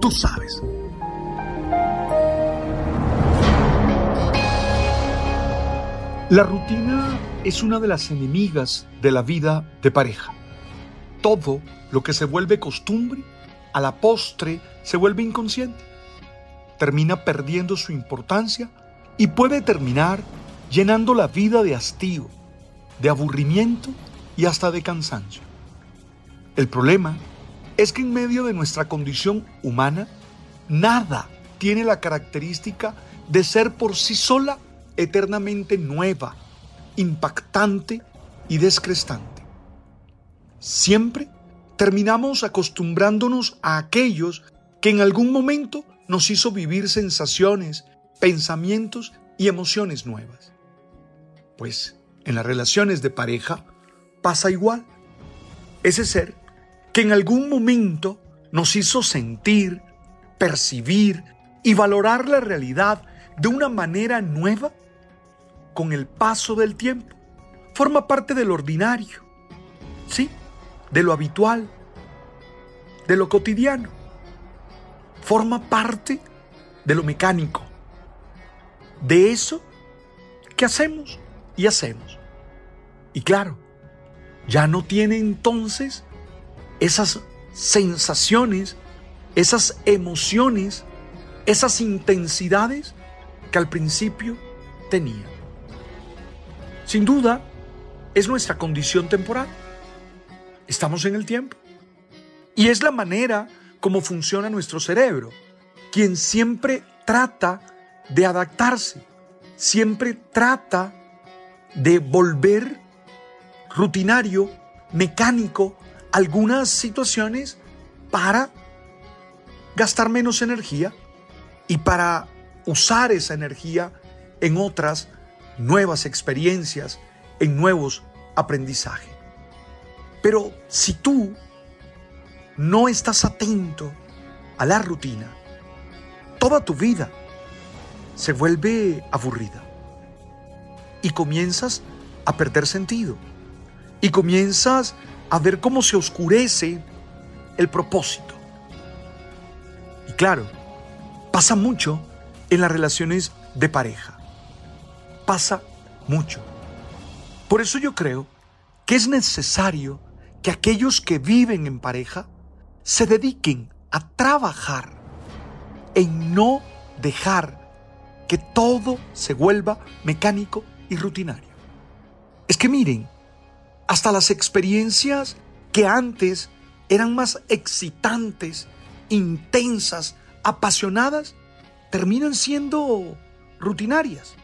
Tú sabes. La rutina es una de las enemigas de la vida de pareja. Todo lo que se vuelve costumbre, a la postre se vuelve inconsciente. Termina perdiendo su importancia y puede terminar llenando la vida de hastío, de aburrimiento y hasta de cansancio. El problema es que en medio de nuestra condición humana, nada tiene la característica de ser por sí sola eternamente nueva, impactante y descrestante. Siempre terminamos acostumbrándonos a aquellos que en algún momento nos hizo vivir sensaciones, pensamientos y emociones nuevas. Pues en las relaciones de pareja pasa igual. Ese ser que en algún momento nos hizo sentir, percibir y valorar la realidad de una manera nueva, con el paso del tiempo, forma parte del ordinario, ¿sí? De lo habitual, de lo cotidiano. Forma parte de lo mecánico, de eso que hacemos y hacemos. Y claro, ya no tiene entonces esas sensaciones, esas emociones, esas intensidades que al principio tenía. Sin duda, es nuestra condición temporal. Estamos en el tiempo. Y es la manera como funciona nuestro cerebro, quien siempre trata de adaptarse, siempre trata de volver rutinario, mecánico, algunas situaciones para gastar menos energía y para usar esa energía en otras nuevas experiencias, en nuevos aprendizajes. Pero si tú no estás atento a la rutina, toda tu vida se vuelve aburrida y comienzas a perder sentido y comienzas a ver cómo se oscurece el propósito. Y claro, pasa mucho en las relaciones de pareja pasa mucho. Por eso yo creo que es necesario que aquellos que viven en pareja se dediquen a trabajar en no dejar que todo se vuelva mecánico y rutinario. Es que miren, hasta las experiencias que antes eran más excitantes, intensas, apasionadas, terminan siendo rutinarias.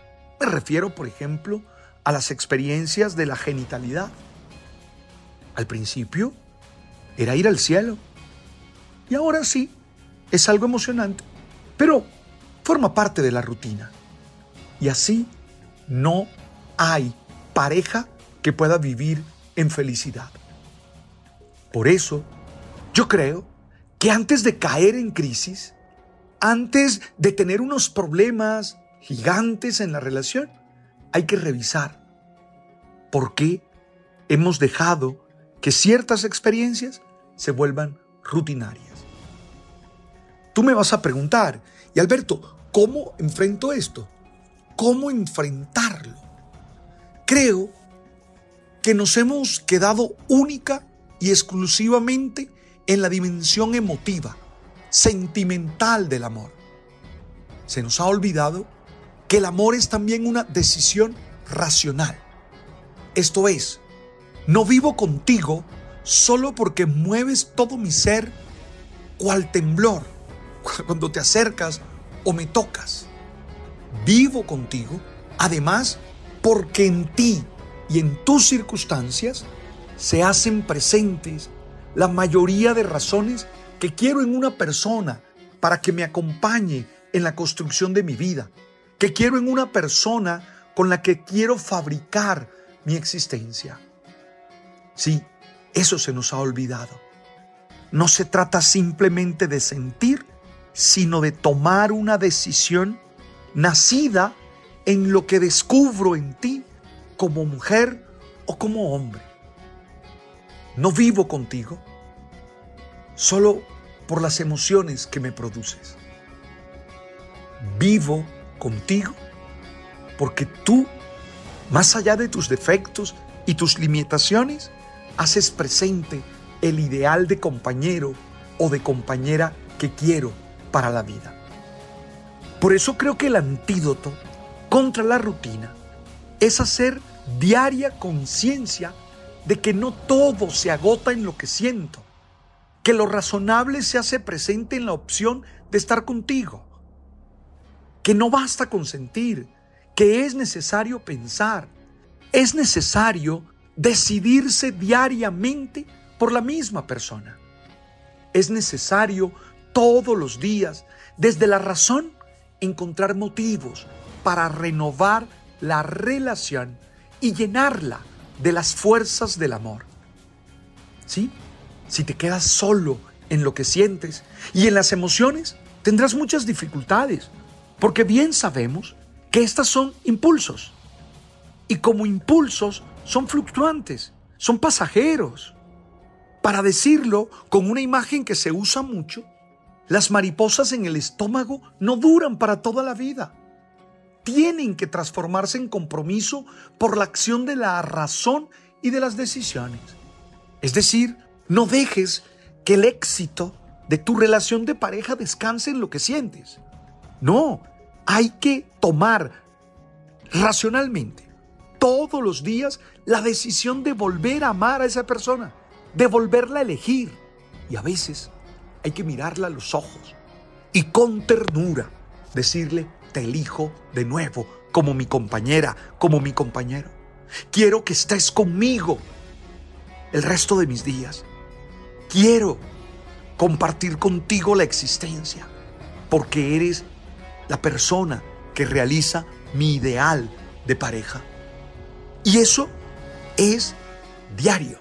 Me refiero, por ejemplo, a las experiencias de la genitalidad. Al principio era ir al cielo. Y ahora sí, es algo emocionante, pero forma parte de la rutina. Y así no hay pareja que pueda vivir en felicidad. Por eso, yo creo que antes de caer en crisis, antes de tener unos problemas gigantes en la relación, hay que revisar por qué hemos dejado que ciertas experiencias se vuelvan rutinarias. Tú me vas a preguntar, y Alberto, ¿cómo enfrento esto? ¿Cómo enfrentarlo? Creo que nos hemos quedado única y exclusivamente en la dimensión emotiva, sentimental del amor. Se nos ha olvidado que el amor es también una decisión racional. Esto es, no vivo contigo solo porque mueves todo mi ser cual temblor cuando te acercas o me tocas. Vivo contigo, además, porque en ti y en tus circunstancias se hacen presentes la mayoría de razones que quiero en una persona para que me acompañe en la construcción de mi vida, que quiero en una persona con la que quiero fabricar mi existencia. Sí, eso se nos ha olvidado. No se trata simplemente de sentir, sino de tomar una decisión nacida en lo que descubro en ti como mujer o como hombre. No vivo contigo solo por las emociones que me produces. Vivo contigo porque tú, más allá de tus defectos y tus limitaciones, haces presente el ideal de compañero o de compañera que quiero para la vida. Por eso creo que el antídoto contra la rutina es hacer diaria conciencia de que no todo se agota en lo que siento, que lo razonable se hace presente en la opción de estar contigo, que no basta con sentir, que es necesario pensar, es necesario decidirse diariamente por la misma persona. Es necesario todos los días, desde la razón, encontrar motivos para renovar la relación y llenarla de las fuerzas del amor. ¿Sí? Si te quedas solo en lo que sientes y en las emociones, tendrás muchas dificultades, porque bien sabemos que estas son impulsos. Y como impulsos son fluctuantes, son pasajeros. Para decirlo con una imagen que se usa mucho, las mariposas en el estómago no duran para toda la vida. Tienen que transformarse en compromiso por la acción de la razón y de las decisiones. Es decir, no dejes que el éxito de tu relación de pareja descanse en lo que sientes. No, hay que tomar racionalmente todos los días la decisión de volver a amar a esa persona, de volverla a elegir. Y a veces hay que mirarla a los ojos y con ternura decirle, te elijo de nuevo como mi compañera, como mi compañero. Quiero que estés conmigo el resto de mis días. Quiero compartir contigo la existencia, porque eres la persona que realiza mi ideal de pareja. Y eso es diario.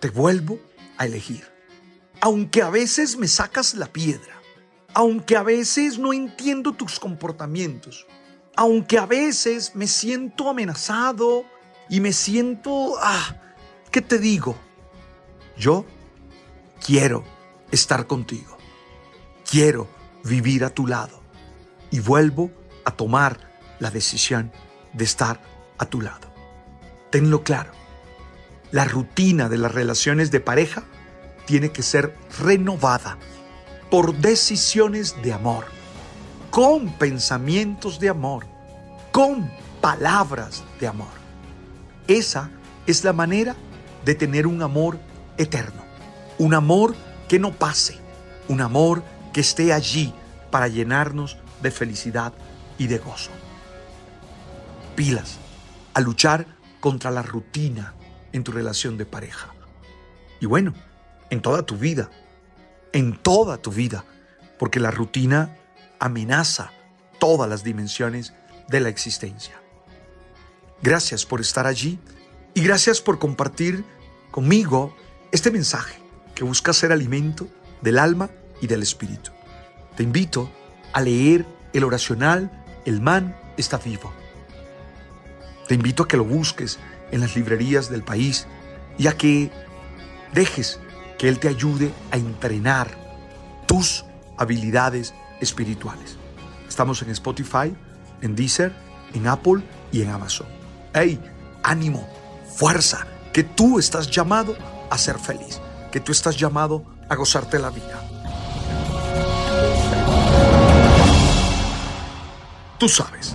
Te vuelvo a elegir. Aunque a veces me sacas la piedra, aunque a veces no entiendo tus comportamientos, aunque a veces me siento amenazado y me siento, ah, ¿qué te digo? Yo quiero estar contigo. Quiero vivir a tu lado. Y vuelvo a tomar la decisión de estar a tu lado. Tenlo claro. La rutina de las relaciones de pareja tiene que ser renovada por decisiones de amor, con pensamientos de amor, con palabras de amor. Esa es la manera de tener un amor eterno. Un amor que no pase, un amor que esté allí para llenarnos de felicidad y de gozo. Pilas a luchar contra la rutina en tu relación de pareja. Y bueno, en toda tu vida, en toda tu vida, porque la rutina amenaza todas las dimensiones de la existencia. Gracias por estar allí y gracias por compartir conmigo este mensaje que busca ser alimento del alma y del espíritu. Te invito a leer el oracional El man está vivo. Te invito a que lo busques en las librerías del país y a que dejes que Él te ayude a entrenar tus habilidades espirituales. Estamos en Spotify, en Deezer, en Apple y en Amazon. ¡Hey! ¡Ánimo! ¡Fuerza! Que tú estás llamado a ser feliz, que tú estás llamado a gozarte la vida. Tú sabes.